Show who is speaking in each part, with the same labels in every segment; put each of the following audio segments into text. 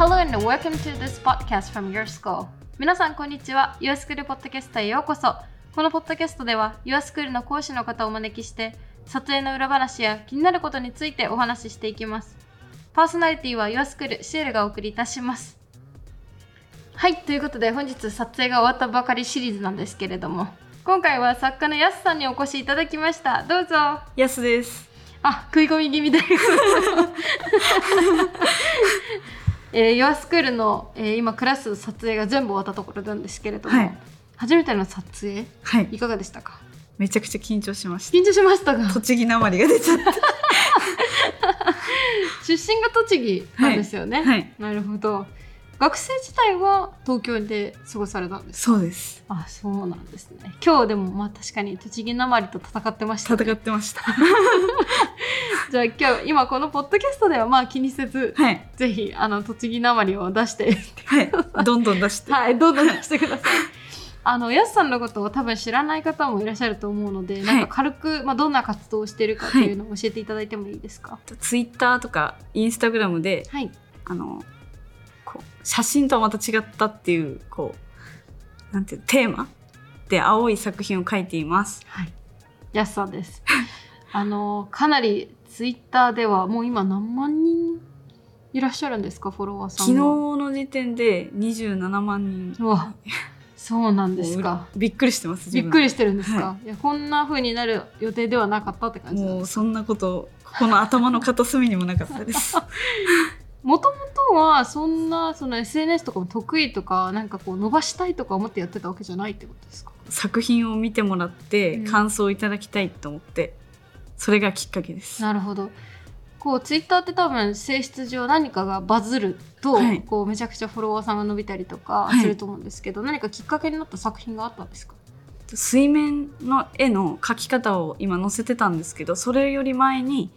Speaker 1: Hello and welcome to this podcast from your school. 皆さん、こんにちは。Your School ポッドキャストへようこそ。このポッドキャストでは、Your School の講師の方をお招きして、撮影の裏話や気になることについてお話ししていきます。パーソナリティは Your School シエルがお送りいたします。はい、ということで本日撮影が終わったばかりシリーズなんですけれども、今回は作家のやすさんにお越しいただきました。どうぞ。
Speaker 2: やすです。
Speaker 1: あ、食い込み気味で。えー、ヨアスクールの、えー今クラス撮影が全部終わったところなんですけれども、
Speaker 2: はい
Speaker 1: 初めての撮影
Speaker 2: はい。
Speaker 1: いかがでしたか？
Speaker 2: めちゃくちゃ緊張しました。
Speaker 1: 緊張しましたが
Speaker 2: 栃木なまりが出ちゃった。
Speaker 1: 出身が栃木なんですよね、
Speaker 2: はい。
Speaker 1: なるほど学生時代は東京で過ごされたんですか？
Speaker 2: そうです。
Speaker 1: あそうなんですね今日でもまあ確かに栃木なまりと戦ってました、ね、
Speaker 2: 戦ってました。
Speaker 1: じゃあ今日今このポッドキャストではまあ気にせず、
Speaker 2: はい。
Speaker 1: ぜひあの栃木なまりを出して
Speaker 2: はい。どんどん出して。
Speaker 1: はい、どんどん出してください。あの、やすさんのことを多分知らない方もいらっしゃると思うので、なんか軽く、まあ、どんな活動をしているかっていうのを教えていただいてもいいですか？
Speaker 2: ツイッターとかインスタグラムで、
Speaker 1: はい。
Speaker 2: あの、写真とはまた違ったっていう、こう、なんていう、テーマで青い作品を描いています。
Speaker 1: はい。やすさんです。あの、かなりツイッターではもう今何万人いらっしゃるんですか、フォロワーさん
Speaker 2: 昨日
Speaker 1: は。
Speaker 2: の時点で27万人。
Speaker 1: うわ、そうなんですか。
Speaker 2: びっくりしてます。
Speaker 1: びっくりしてるんですか、、
Speaker 2: はい
Speaker 1: やこんな風になる予定ではなかったって感じ
Speaker 2: もうそんなこと、ここの頭の片隅にもなかったです。
Speaker 1: もともとはそんなその SNS とかも得意とかなんかこう伸ばしたいとか思ってやってたわけじゃないってことですか？
Speaker 2: 作品を見てもらって
Speaker 1: うん。
Speaker 2: 感想をいただきたいと思って、それがきっかけです。
Speaker 1: なるほど。こうツイッターって多分性質上何かがバズると、
Speaker 2: はい。
Speaker 1: こうめちゃくちゃフォロワーさんが伸びたりとか
Speaker 2: はい。
Speaker 1: すると思うんですけど、何かきっかけになった作品があったんですか？
Speaker 2: 水面の絵の描き方を今載せてたんですけどそれより前に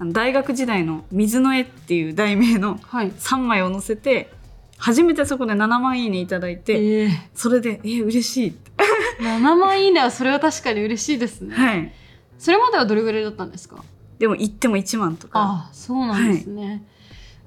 Speaker 2: 大学時代の「水の絵」っていう題名の
Speaker 1: はい。
Speaker 2: 3枚を載せて初めてそこで7万いいねいただいて、
Speaker 1: え
Speaker 2: それで「えー、嬉しい」って、
Speaker 1: ー、7万いいねはそれは確かに嬉しいですね、
Speaker 2: はい、
Speaker 1: それまではどれぐらいだったんですか？
Speaker 2: でも行っても1万とか。
Speaker 1: ああそうなんですね、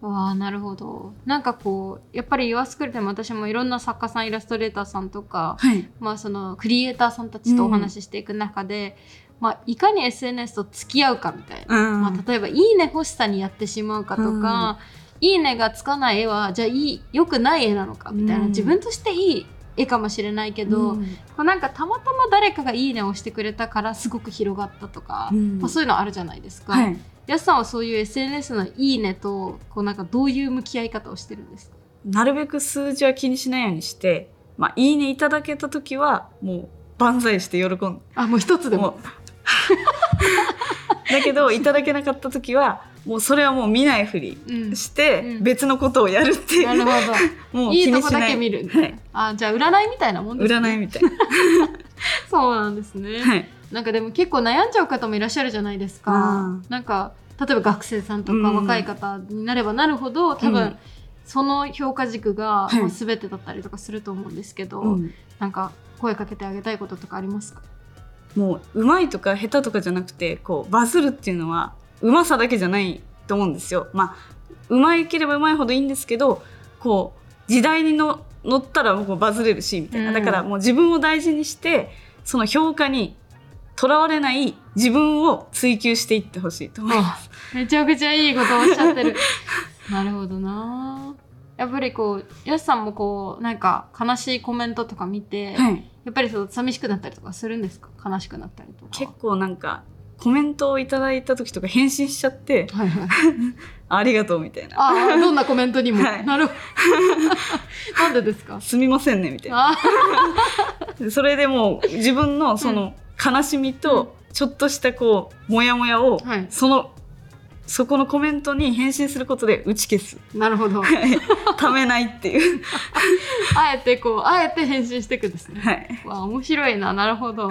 Speaker 1: わあなるほど。なんかこうやっぱり YourSchool でも私もいろんな作家さんイラストレーターさんとか、
Speaker 2: はい。
Speaker 1: まあ、そのクリエイターさんたちとお話ししていく中で、まあ、いかに SNS と付き合うかみたいな、
Speaker 2: うん。
Speaker 1: まあ、例えば「いいね」欲しさにやってしまうかとか「いいね」がつかない絵はじゃあいい良くない絵なのかみたいな、
Speaker 2: うん。
Speaker 1: 自分としていい絵かもしれないけど、
Speaker 2: うん。
Speaker 1: こうなんかたまたま誰かが「いいね」を押してくれたからすごく広がったとか、
Speaker 2: うん。
Speaker 1: まあ、そういうのあるじゃないですか。
Speaker 2: はい。
Speaker 1: やすさんはそういう SNS の「いいね」とこうなんかどういう向き合い方をしてるんですか？
Speaker 2: なるべく数字は気にしないようにして「まあ、いいね」いただけた時はもう万歳して喜んで。
Speaker 1: あもう一つでも
Speaker 2: だけどいただけなかった時はもうそれはもう見ないふり
Speaker 1: うん。
Speaker 2: して
Speaker 1: うん。
Speaker 2: 別のことをやるっていう、
Speaker 1: なるほど。
Speaker 2: もう
Speaker 1: い。いとこだけ見る、
Speaker 2: はい、
Speaker 1: あじゃあ占いみたいなもんですね。
Speaker 2: 占いみたい
Speaker 1: そうなんですね、
Speaker 2: な、はい、
Speaker 1: なんかでも結構悩んじゃう方もいらっしゃるじゃないですか。
Speaker 2: あ
Speaker 1: なんか例えば学生さんとか
Speaker 2: うん。
Speaker 1: 若い方になればなるほど多分、
Speaker 2: うん。
Speaker 1: その評価軸が
Speaker 2: はい。
Speaker 1: もう全てだったりとかすると思うんですけど、
Speaker 2: うん。
Speaker 1: なんか声かけてあげたいこととかありますか？
Speaker 2: もううまいとか下手とかじゃなくてこうバズるっていうのはうまさだけじゃないと思うんですよ。まあうまいければうまいほどいいんですけどこう時代にの乗ったらもうバズれるしみたいな、
Speaker 1: うん
Speaker 2: だからもう自分を大事にしてその評価にとらわれない自分を追求していってほしいと思います。
Speaker 1: めちゃくちゃいいことをおっしゃってる なるほどなやっぱりこうやすさんもこうなんか悲しいコメントとか見て、
Speaker 2: はい、
Speaker 1: やっぱりそう寂しくなったりとかするんですか？悲しくなったりとか
Speaker 2: 結構なんかコメントをいただいた時とか返信しちゃって
Speaker 1: はいはい。
Speaker 2: ありがとうみたいな。
Speaker 1: ああどんなコメントにも、
Speaker 2: はい。
Speaker 1: なるほど。なんでですか？
Speaker 2: すみませんねみたいな。
Speaker 1: あ
Speaker 2: それでもう自分のその悲しみとちょっとしたこうモヤモヤを
Speaker 1: はい。
Speaker 2: そのそこのコメントに返信することで打ち消す。
Speaker 1: なるほど。
Speaker 2: ためないっていう。
Speaker 1: あえてこうあえて返信していくんですね。
Speaker 2: はい。
Speaker 1: わあ面白いな。なるほど。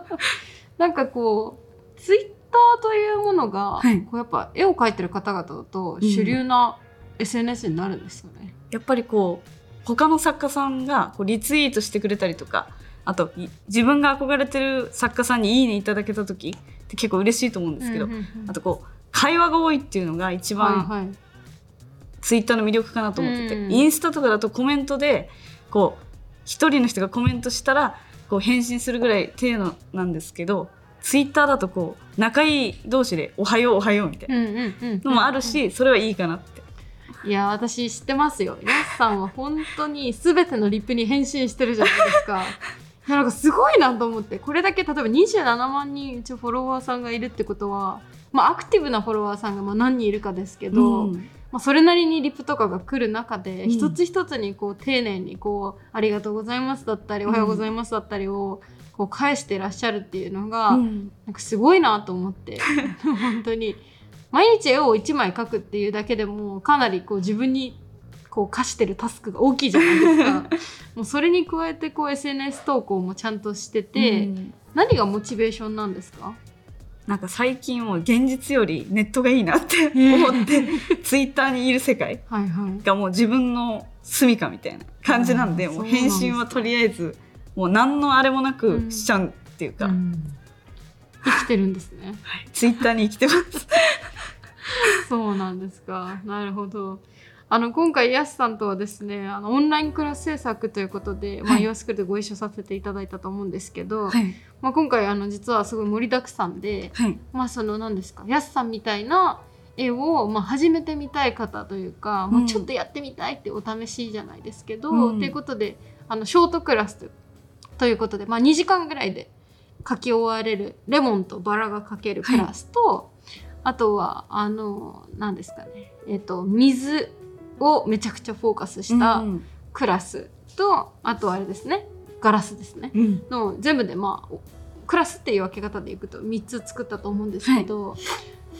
Speaker 1: なんかこうツイッターというものが、
Speaker 2: はい。
Speaker 1: こうやっぱ絵を描いてる方々だと主流な SNS になるんですよね、
Speaker 2: やっぱりこう他の作家さんがこうリツイートしてくれたりとかあとい自分が憧れてる作家さんに「いいね」いただけた時って結構嬉しいと思うんですけど、
Speaker 1: うんうんうん。
Speaker 2: あとこう会話が多いっていうのが一番ツイッターの魅力かなと思ってて、
Speaker 1: うん。
Speaker 2: インスタとかだとコメントでこう一人の人がコメントしたらこう返信するぐらい程度なんですけどツイッターだとこう仲いい同士で「おはようおはよう」みたいなのもあるし、それはいいかなって。
Speaker 1: いや私知ってますよ。ヤスさんは本当に全てのリップに返信してるじゃないですか。いやなんかすごいなと思って。これだけ例えば27万人一応フォロワーさんがいるってことはまあアクティブなフォロワーさんがまあ何人いるかですけど、
Speaker 2: うん。
Speaker 1: まあ、それなりにリップとかが来る中で、
Speaker 2: うん。
Speaker 1: 一つ一つにこう丁寧にこう「ありがとうございます」だったり「おはようございます」だったりをこう返してらっしゃるっていうのが、
Speaker 2: うん。
Speaker 1: なんかすごいなと思って本当に。毎日絵を1枚描くっていうだけでもかなりこう自分にこう課してるタスクが大きいじゃないですか。もうそれに加えてこう SNS 投稿もちゃんとしてて、
Speaker 2: うん。
Speaker 1: 何がモチベーションなんですか？
Speaker 2: なんか最近もう現実よりネットがいいなって思って、ツイッターにいる世界がもう自分の住処みたいな感じなんでもう返信はとりあえずもう何のあれもなくしちゃうっていうか、
Speaker 1: うん。生きてるんですね。
Speaker 2: はい。ツイッターに生きてます。
Speaker 1: そうなんですか。なるほど。あの今回やすさんとはですねあのオンラインクラス制作ということで、まあ、
Speaker 2: はい。
Speaker 1: ユアスクールでご一緒させていただいたと思うんですけど、
Speaker 2: はい。
Speaker 1: まあ、今回あの実はすごい盛りだくさんで、
Speaker 2: はい。
Speaker 1: まあその何ですかやすさんみたいな絵を、まあ、始めてみたい方というか、まあ、
Speaker 2: うん。
Speaker 1: ちょっとやってみたいってお試しじゃないですけど、
Speaker 2: うん。
Speaker 1: ということであのショートクラスとということで、まあ、2時間ぐらいで書き終われるレモンとバラが描けるクラスと、あとはあの何ですかね、えっと水をめちゃくちゃフォーカスした
Speaker 2: うん
Speaker 1: クラスと、あとはあれですねガラスですね。
Speaker 2: うん。
Speaker 1: の全部でまあおクラスっていう分け方でいくと3つ作ったと思うんですけど、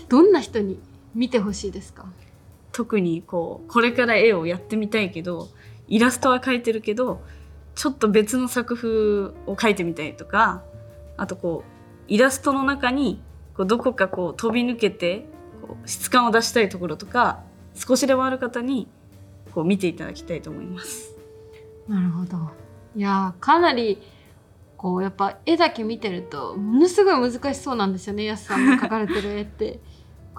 Speaker 1: どんな人に見てほしいですか？
Speaker 2: 特にこうこれから絵をやってみたいけどイラストは描いてるけどちょっと別の作風を描いてみたいとかあとこうイラストの中にこうどこかこう飛び抜けてこう質感を出したいところとか少しでもある方にこう見ていただきたいと思います。
Speaker 1: なるほど。いやーかなりこうやっぱ絵だけ見てるとものすごい難しそうなんですよね。やすさんの描かれてる絵って。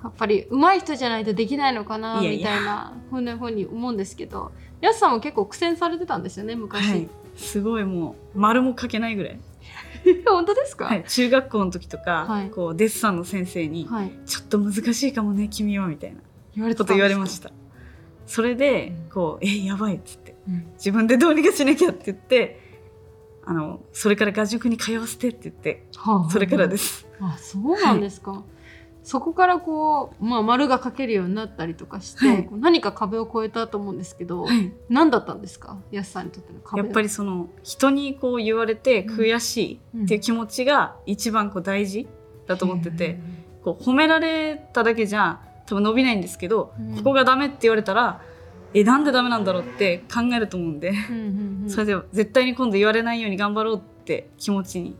Speaker 1: やっぱり上手い人じゃないとできないのかなみたいなふうなふうに思うんですけど。やすさんも結構苦戦されてたんですよね昔、
Speaker 2: はい、すごいもう丸も描けないぐらい、
Speaker 1: 本当ですか？
Speaker 2: はい、中学校の時とか、
Speaker 1: はい。
Speaker 2: こうデッサンの先生に、
Speaker 1: はい、
Speaker 2: ちょっと難しいかもね君はみたいな
Speaker 1: 言われて
Speaker 2: こと言われま
Speaker 1: た
Speaker 2: した。それで
Speaker 1: うん。
Speaker 2: こう「えやばい」っつって。
Speaker 1: うん。
Speaker 2: 自分でどうにかしなきゃって言ってあのそれから画塾に通わせてって言って
Speaker 1: はあ
Speaker 2: それからです。
Speaker 1: あそうなんですか、そこからこう、まあ、丸が描けるようになったりとかして、
Speaker 2: はい。
Speaker 1: 何か壁を越えたと思うんですけど、
Speaker 2: はい。
Speaker 1: 何だったんですか？やすさんにとっての壁は。
Speaker 2: やっぱりその人にこう言われて悔しいっていう気持ちが一番こう大事だと思ってて、こう褒められただけじゃ多分伸びないんですけど、
Speaker 1: うん。
Speaker 2: ここがダメって言われたらえなんでダメなんだろうって考えると思うんで、
Speaker 1: うんうんうん。
Speaker 2: それで絶対に今度言われないように頑張ろうって気持ちに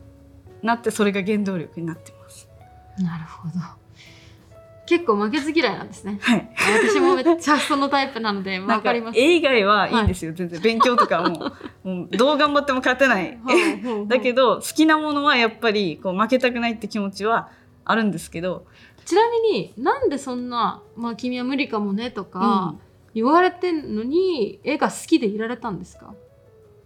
Speaker 2: なってそれが原動力になってます。
Speaker 1: なるほど。結構負けず嫌いなんですね。
Speaker 2: はい。
Speaker 1: 私もめっちゃそのタイプなのでわかります。
Speaker 2: 絵以外はいいんですよ、全然勉強とかも。もうどう頑張っても勝てない。だけ
Speaker 1: ど
Speaker 2: ど好きなものはやっぱりこう負けたくないって気持ちはあるんですけど、
Speaker 1: ちなみになんでそんな「まあ、君は無理かもね」とか言われてんのに絵が好きでいられたんですか？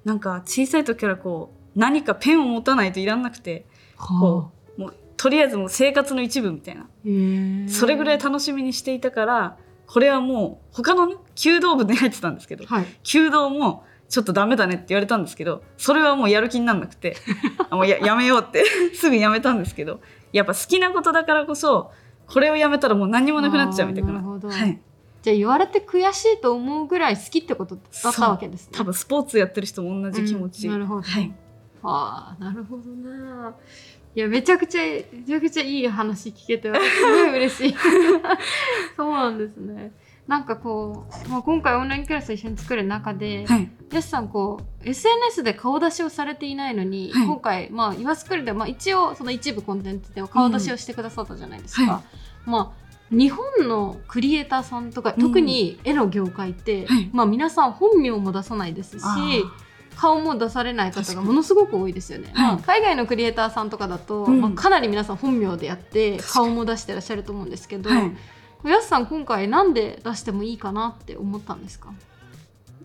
Speaker 2: なんか小さい時からこう何かペンを持たないといらんなくてこうもうとりあえずもう生活の一部みたいな。それぐらい楽しみにしていたからこれはもう他のね弓道部に入ってたんですけど
Speaker 1: はい。
Speaker 2: 弓道もちょっとダメだねって言われたんですけどそれはもうやる気になんなくて あもうややめようって すぐやめたんですけどやっぱ好きなことだからこそこれをやめたらもう何もなくなっちゃうみたいな
Speaker 1: なるほど
Speaker 2: はい、
Speaker 1: じゃあ言われて悔しいと思うぐらい好きってことだったわけですね。
Speaker 2: 多分スポーツやってる人も同じ気持ち、
Speaker 1: うんなるほど。
Speaker 2: はい、
Speaker 1: ああなるほどな。いやめちゃくちゃめちゃくちゃいい話聞けて私すごい嬉しい。そうなんですね。なんかこう、まあ、今回オンラインクラス一緒に作る中で、
Speaker 2: はい。
Speaker 1: やすさんこう SNS で顔出しをされていないのに、
Speaker 2: はい。
Speaker 1: 今回まあ岩作りでまあ一応その一部コンテンツでは顔出しをしてくださったじゃないですか。
Speaker 2: うんは
Speaker 1: まあ日本のクリエイターさんとか、
Speaker 2: うん。
Speaker 1: 特に絵の業界って、
Speaker 2: はい。
Speaker 1: まあ皆さん本名も出さないですし顔も出されない方がものすごく多いですよね、海外のクリエイターさんとかだと、
Speaker 2: うん。
Speaker 1: まあ、かなり皆さん本名でやって顔も出してらっしゃると思うんですけど、
Speaker 2: はい
Speaker 1: やすさん今回なんで出してもいいかなって思ったんですか？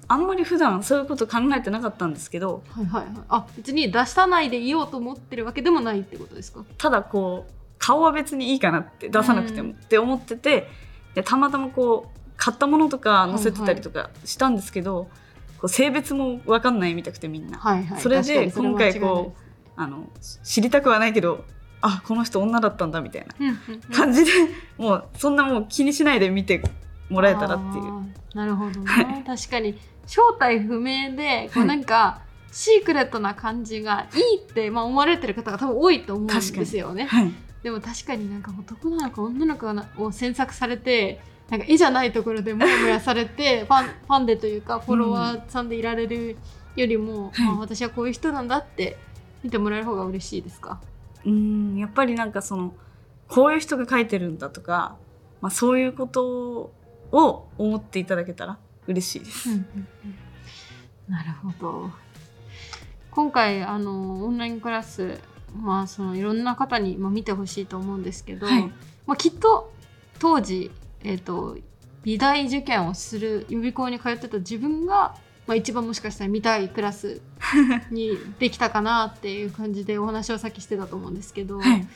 Speaker 2: あんまり普段そういうこと考えてなかったんですけど
Speaker 1: はいはい。はいあ別に出さないでいようと思ってるわけでもないってことですか？
Speaker 2: ただこう顔は別にいいかなって出さなくても、
Speaker 1: うん。
Speaker 2: って思っててでたまたまこう買ったものとか載せてたりとかしたんですけど、こう性別も分かんないみたくてみんな、
Speaker 1: はいはい。
Speaker 2: それで今回こうあの知りたくはないけどあこの人女だったんだみたいな
Speaker 1: うんうんうん。
Speaker 2: 感じで、もうそんなもう気にしないで見てもらえたらっていう。
Speaker 1: なるほどね、
Speaker 2: はい。
Speaker 1: 確かに。正体不明でこう
Speaker 2: はい。
Speaker 1: なんか、シークレットな感じがいいって、まあ、思われてる方が多分多いと思うんですよね。
Speaker 2: はい。
Speaker 1: でも確かになんか男なのか女の子なを詮索されてなんか絵じゃないところでモヤモヤされてファンファンでというかフォロワーさんでいられるよりも、
Speaker 2: はい。
Speaker 1: まあ、私はこういう人なんだって見てもらえる方が嬉しいですか？
Speaker 2: うんやっぱりなんかそのこういう人が書いてるんだとか、まあ、そういうことを思っていただけたら嬉しいです。
Speaker 1: なるほど。今回あのオンラインクラス、まあ、そのいろんな方に、まあ、見てほしいと思うんですけど、
Speaker 2: はい
Speaker 1: まあ、きっと当時、えー、と美大受験をする予備校に通ってた自分が、まあ、一番もしかしたら見たいクラス にできたかなっていう感じでお話をさっきしてたと思うんですけど、
Speaker 2: はい。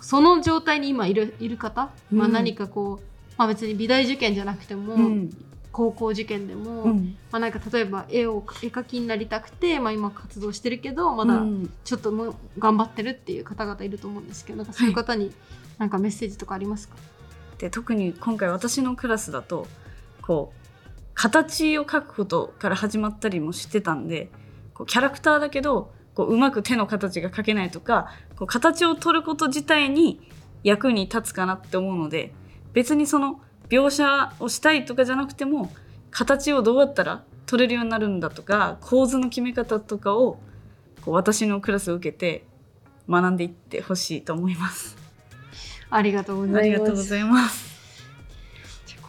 Speaker 1: その状態に今いるいる方、まあ、
Speaker 2: うん
Speaker 1: 何かこう、まあ、別に美大受験じゃなくても、
Speaker 2: うん。
Speaker 1: 高校受験でも、
Speaker 2: うん。
Speaker 1: まあ、なんか例えば絵を絵描きになりたくて、まあ、今活動してるけどまだ
Speaker 2: うん
Speaker 1: ちょっともう頑張ってるっていう方々いると思うんですけどなんかそういう方になんかメッセージとかありますか、
Speaker 2: で特に今回私のクラスだとこう形を描くことから始まったりもしてたんでこうキャラクターだけどこううまく手の形が描けないとかこう形を取ること自体に役に立つかなって思うので別にその描写をしたいとかじゃなくても形をどうやったら取れるようになるんだとか構図の決め方とかをこう私のクラスを受けて学んでいってほしいと思います。
Speaker 1: ありがとうござ
Speaker 2: あ
Speaker 1: います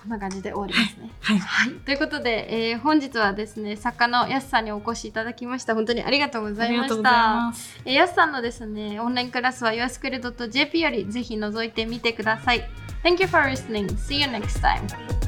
Speaker 1: こんな感じで終わりますね。
Speaker 2: はい。
Speaker 1: はい、ということで、えー本日はですね作家のやすさんにお越しいただきました。本当にありがとうございました。えーやすさんのですねオンラインクラスは yourskool.jp よりぜひ覗いてみてください。Thank you for listening. See you next time